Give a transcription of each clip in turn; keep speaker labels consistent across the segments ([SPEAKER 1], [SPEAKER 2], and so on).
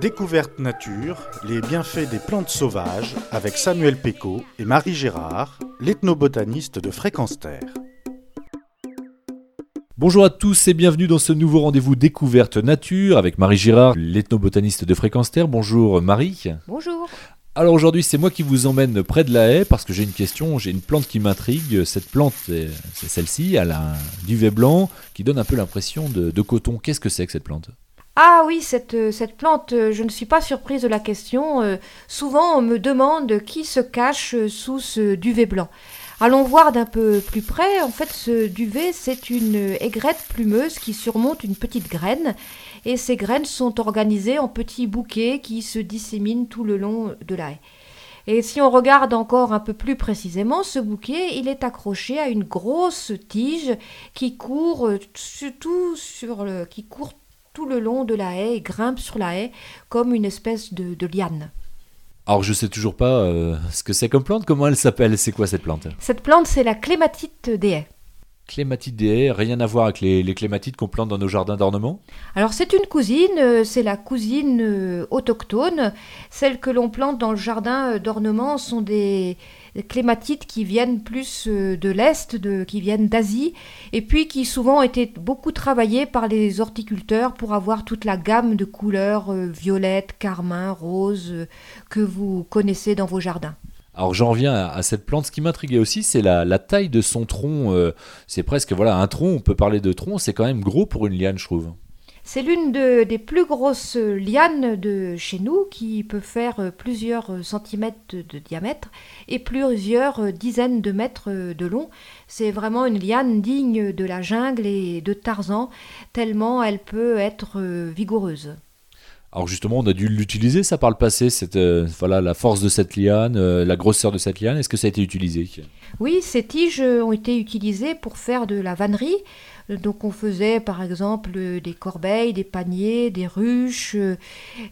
[SPEAKER 1] Découverte nature, les bienfaits des plantes sauvages avec Samuel Péco et Marie Gérard, l'ethnobotaniste de Fréquence Terre.
[SPEAKER 2] Bonjour à tous et bienvenue dans ce nouveau rendez-vous Découverte Nature avec Marie Girard, l'ethnobotaniste de Fréquence Terre. Bonjour Marie.
[SPEAKER 3] Bonjour.
[SPEAKER 2] Alors aujourd'hui c'est moi qui vous emmène près de la haie parce que j'ai une question, j'ai une plante qui m'intrigue. Cette plante, c'est celle-ci, elle a un duvet blanc qui donne un peu l'impression de, coton. Qu'est-ce que c'est que cette plante?
[SPEAKER 3] Ah oui, cette, cette, plante, je ne suis pas surprise de la question. Euh, souvent, on me demande qui se cache sous ce duvet blanc. Allons voir d'un peu plus près. En fait, ce duvet, c'est une aigrette plumeuse qui surmonte une petite graine. Et ces graines sont organisées en petits bouquets qui se disséminent tout le long de la haie. Et si on regarde encore un peu plus précisément, ce bouquet, il est accroché à une grosse tige qui court surtout sur le, qui court tout le long de la haie et grimpe sur la haie comme une espèce de liane.
[SPEAKER 2] Alors je sais toujours pas euh, ce que c'est comme plante, comment elle s'appelle, c'est quoi cette plante?
[SPEAKER 3] Cette plante c'est la clématite des haies.
[SPEAKER 2] Haies, rien à voir avec les, clématites qu'on plante dans nos jardins d'ornement?
[SPEAKER 3] Alors c'est une cousine, euh, c'est la cousine euh, autochtone. Celles que l'on plante dans le jardin d'ornement sont des, clématites qui viennent plus euh, de l'Est, qui viennent d'Asie, et puis qui souvent ont été beaucoup travaillées par les horticulteurs pour avoir toute la gamme de couleurs euh, violettes, carmin, rose euh, que vous connaissez dans vos jardins.
[SPEAKER 2] Alors j'en reviens à, cette plante. Ce qui m'intriguait aussi, c'est la, taille de son tronc. c'est presque voilà un tronc. On peut parler de tronc. C'est quand même gros pour une liane, je trouve.
[SPEAKER 3] C'est l'une des plus grosses lianes de chez nous qui peut faire plusieurs centimètres de, diamètre et plusieurs dizaines de mètres de long. C'est vraiment une liane digne de la jungle et de Tarzan, tellement elle peut être vigoureuse.
[SPEAKER 2] Alors justement, on a dû l'utiliser ça par le passé, cette, euh, voilà, la force de cette liane, euh, la grosseur de cette liane, est-ce que ça a été utilisé
[SPEAKER 3] Oui, ces tiges ont été utilisées pour faire de la vannerie, donc on faisait par exemple des corbeilles, des paniers, des ruches, euh,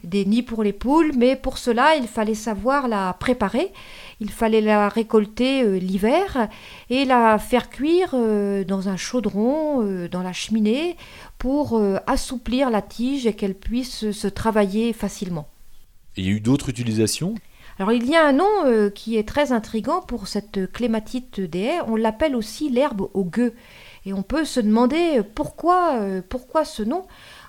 [SPEAKER 3] des nids pour les poules, mais pour cela il fallait savoir la préparer, il fallait la récolter euh, l'hiver et la faire cuire euh, dans un chaudron, dans la cheminée, pour assouplir la tige et qu'elle puisse se travailler facilement.
[SPEAKER 2] il y a eu d'autres utilisations?
[SPEAKER 3] Alors il y a un nom qui est très intrigant pour cette clématite des haies, on l'appelle aussi l'herbe au gueux. Et on peut se demander pourquoi, euh, pourquoi ce nom?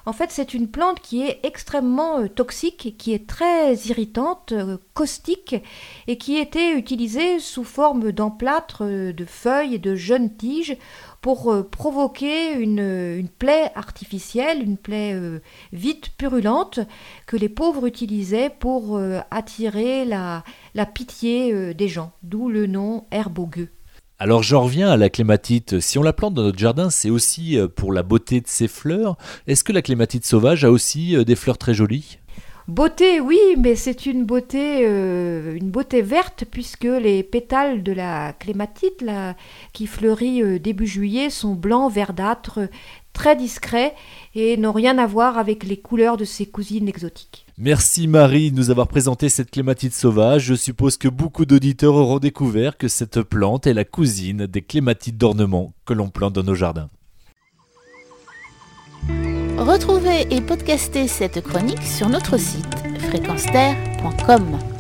[SPEAKER 3] En fait, c'est une plante qui est extrêmement euh, toxique, qui est très irritante, euh, caustique, et qui était utilisée sous forme d'emplâtre, de feuilles et de jeunes tiges pour provoquer une, plaie artificielle, une plaie vite purulente, que les pauvres utilisaient pour attirer la, pitié des gens, d'où le nom herbe
[SPEAKER 2] alors j'en reviens à la clématite. Si on la plante dans notre jardin, c'est aussi euh, pour la beauté de ses fleurs. Est-ce que la clématite sauvage a aussi euh, des fleurs très jolies?
[SPEAKER 3] Beauté, oui, mais c'est une beauté, euh, une beauté verte puisque les pétales de la clématite, qui fleurit début juillet, sont blancs, verdâtres, très discrets et n'ont rien à voir avec les couleurs de ses cousines exotiques.
[SPEAKER 2] Merci Marie de nous avoir présenté cette clématite sauvage. Je suppose que beaucoup d'auditeurs auront découvert que cette plante est la cousine des clématites d'ornement que l'on plante dans nos jardins.
[SPEAKER 4] Retrouvez et podcastez cette chronique sur notre site fréquenceterre.com.